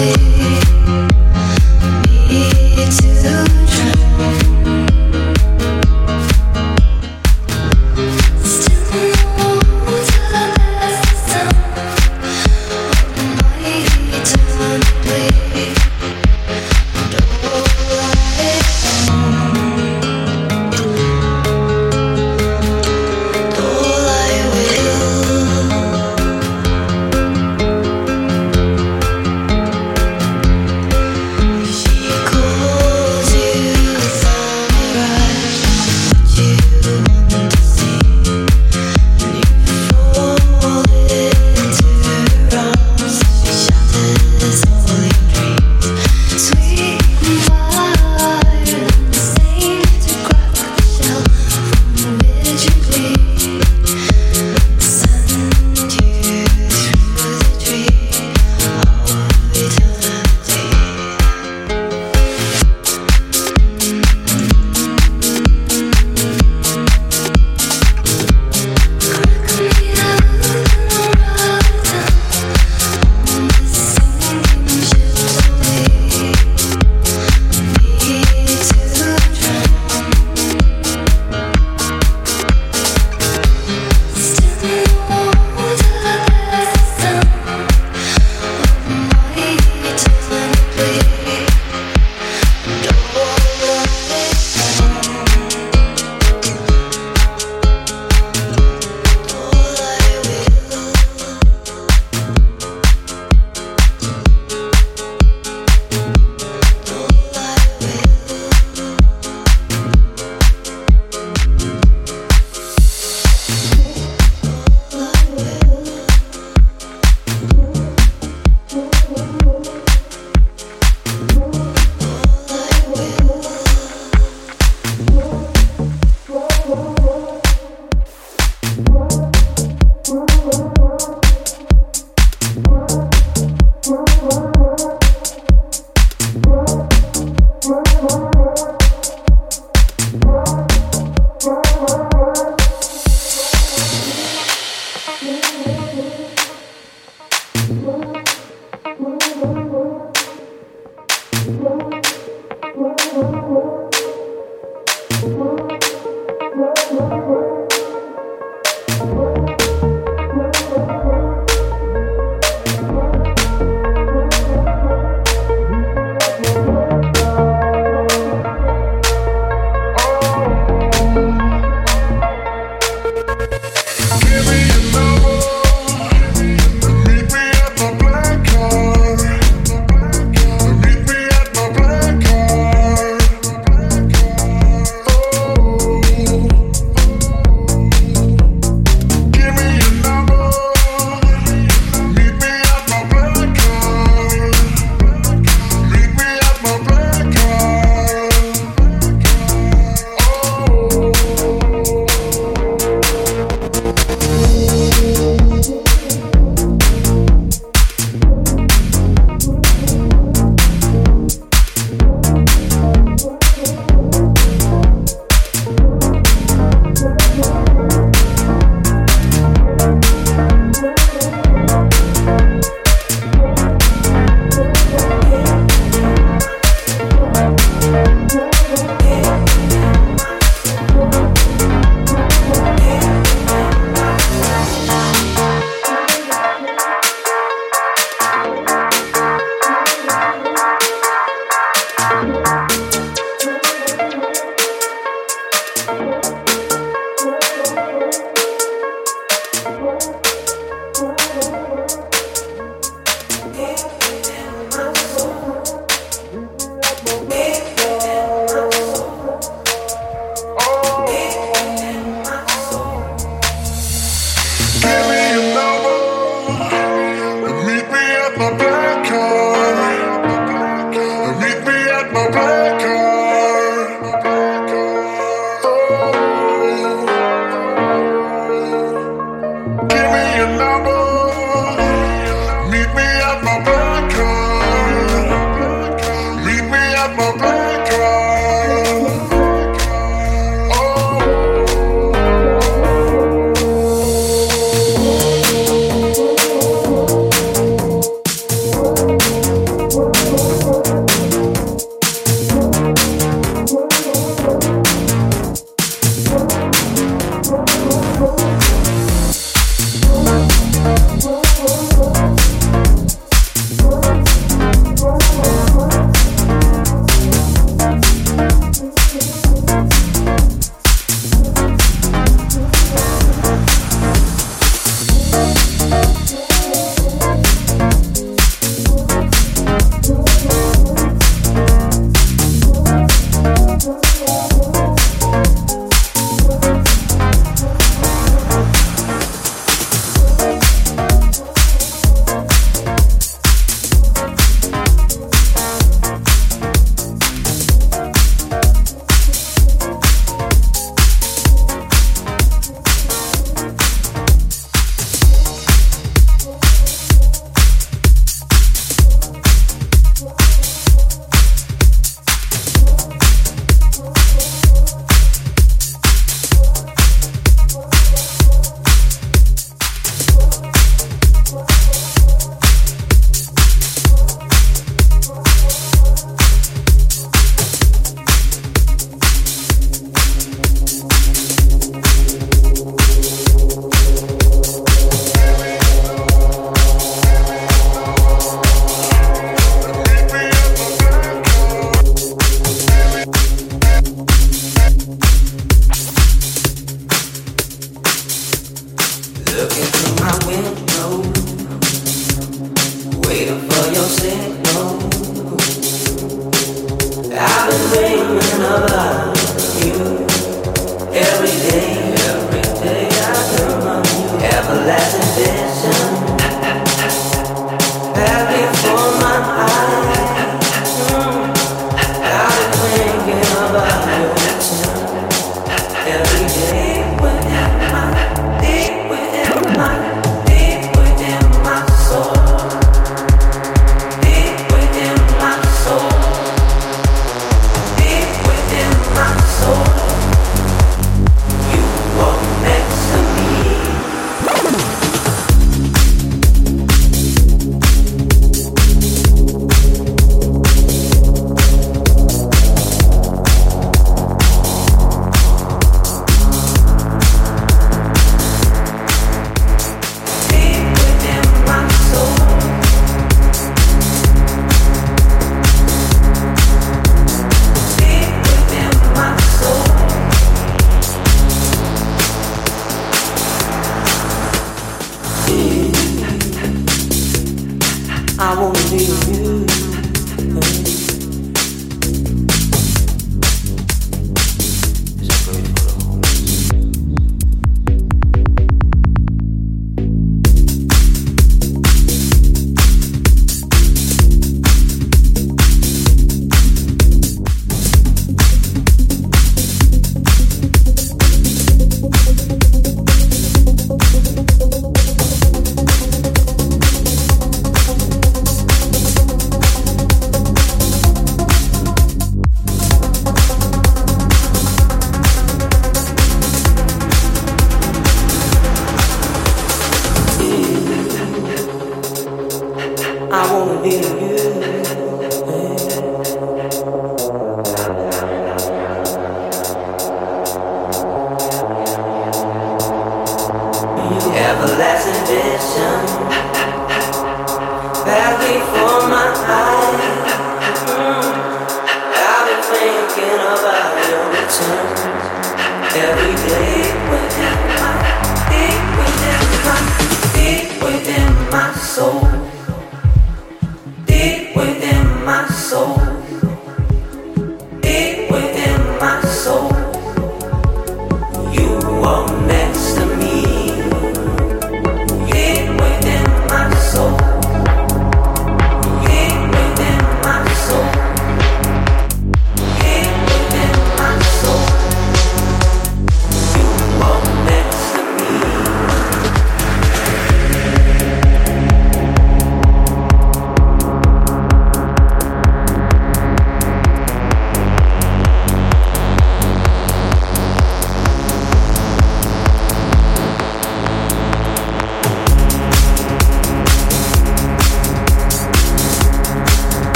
day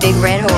big red horse.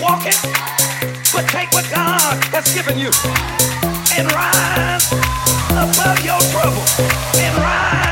walk it, but take what God has given you and rise above your trouble and rise.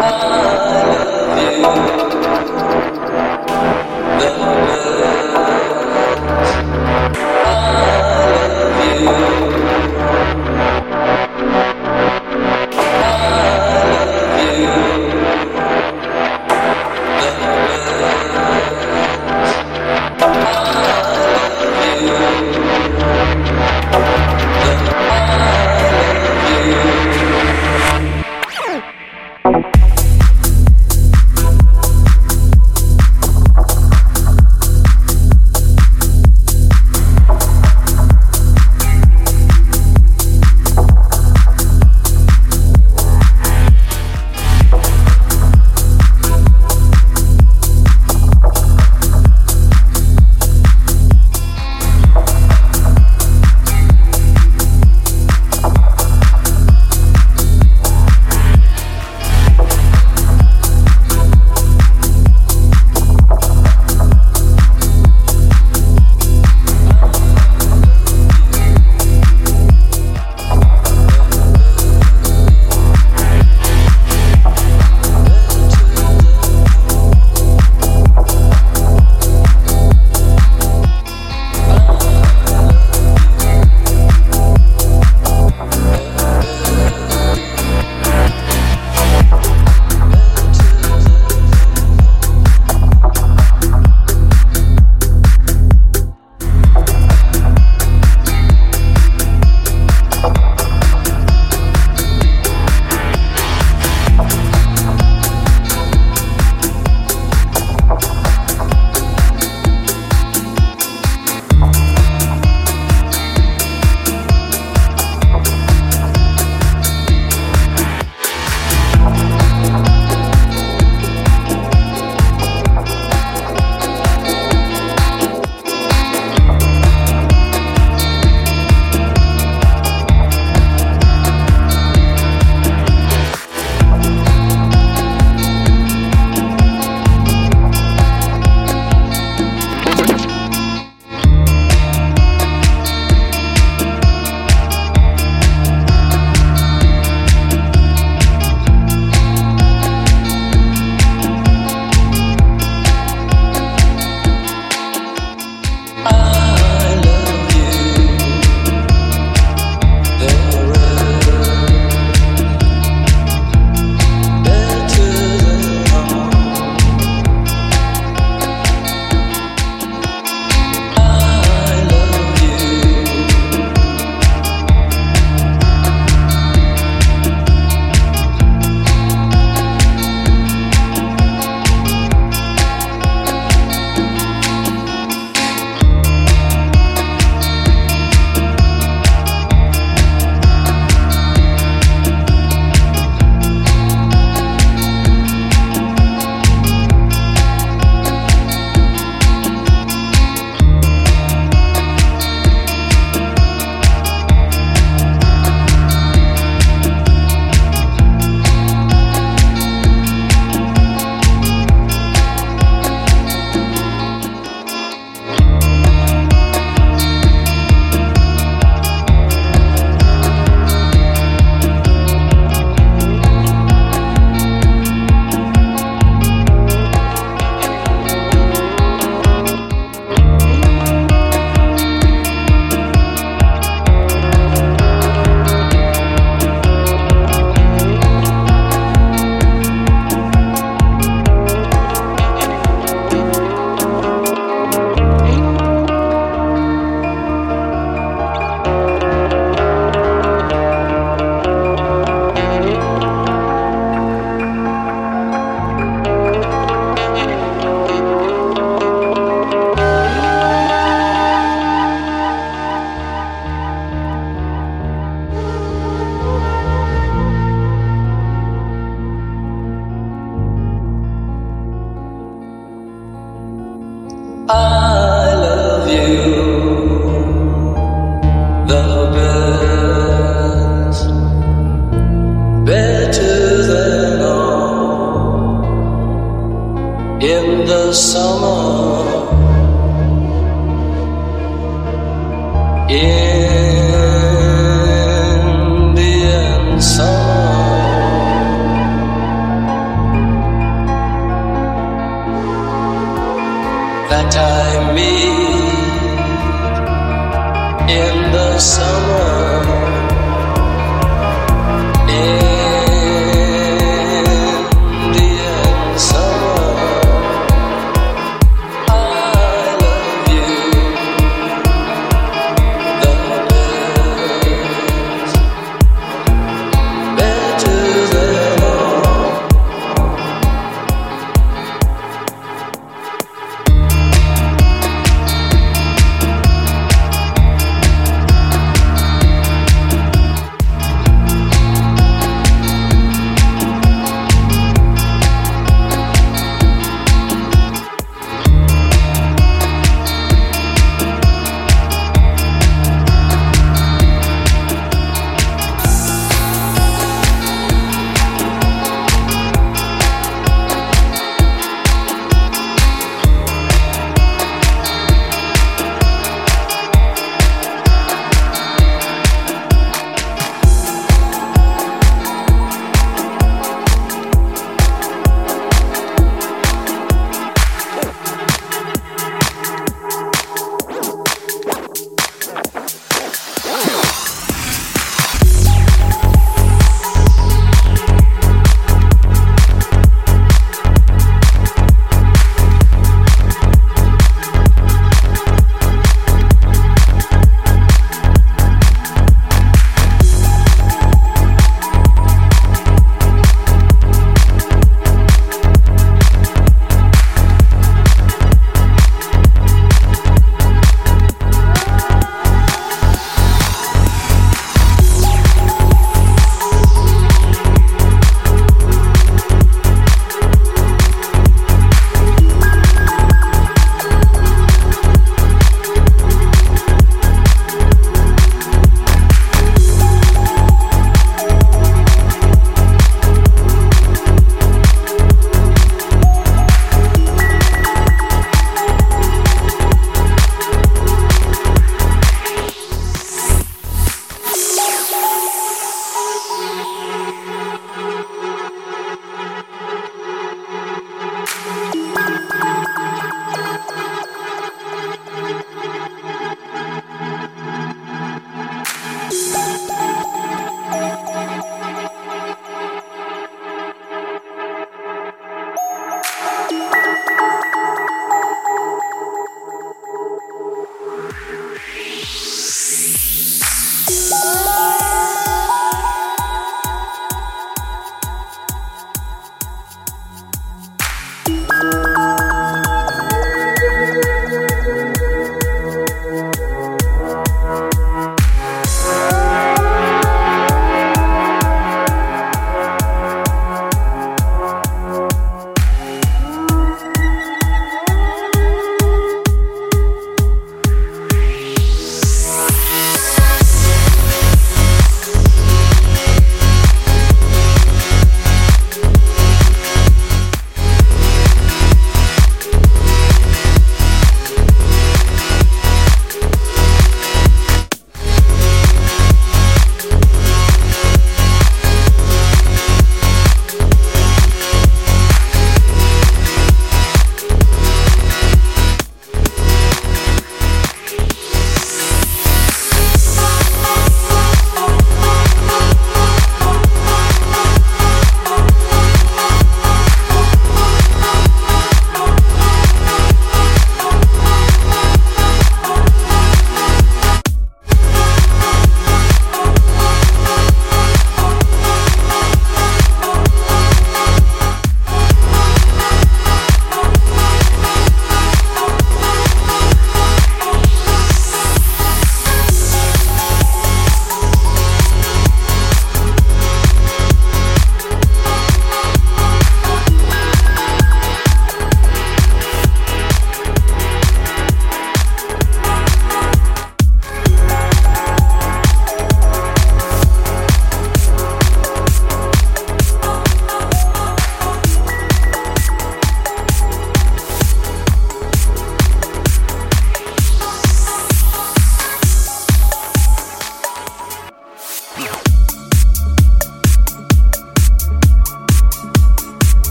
love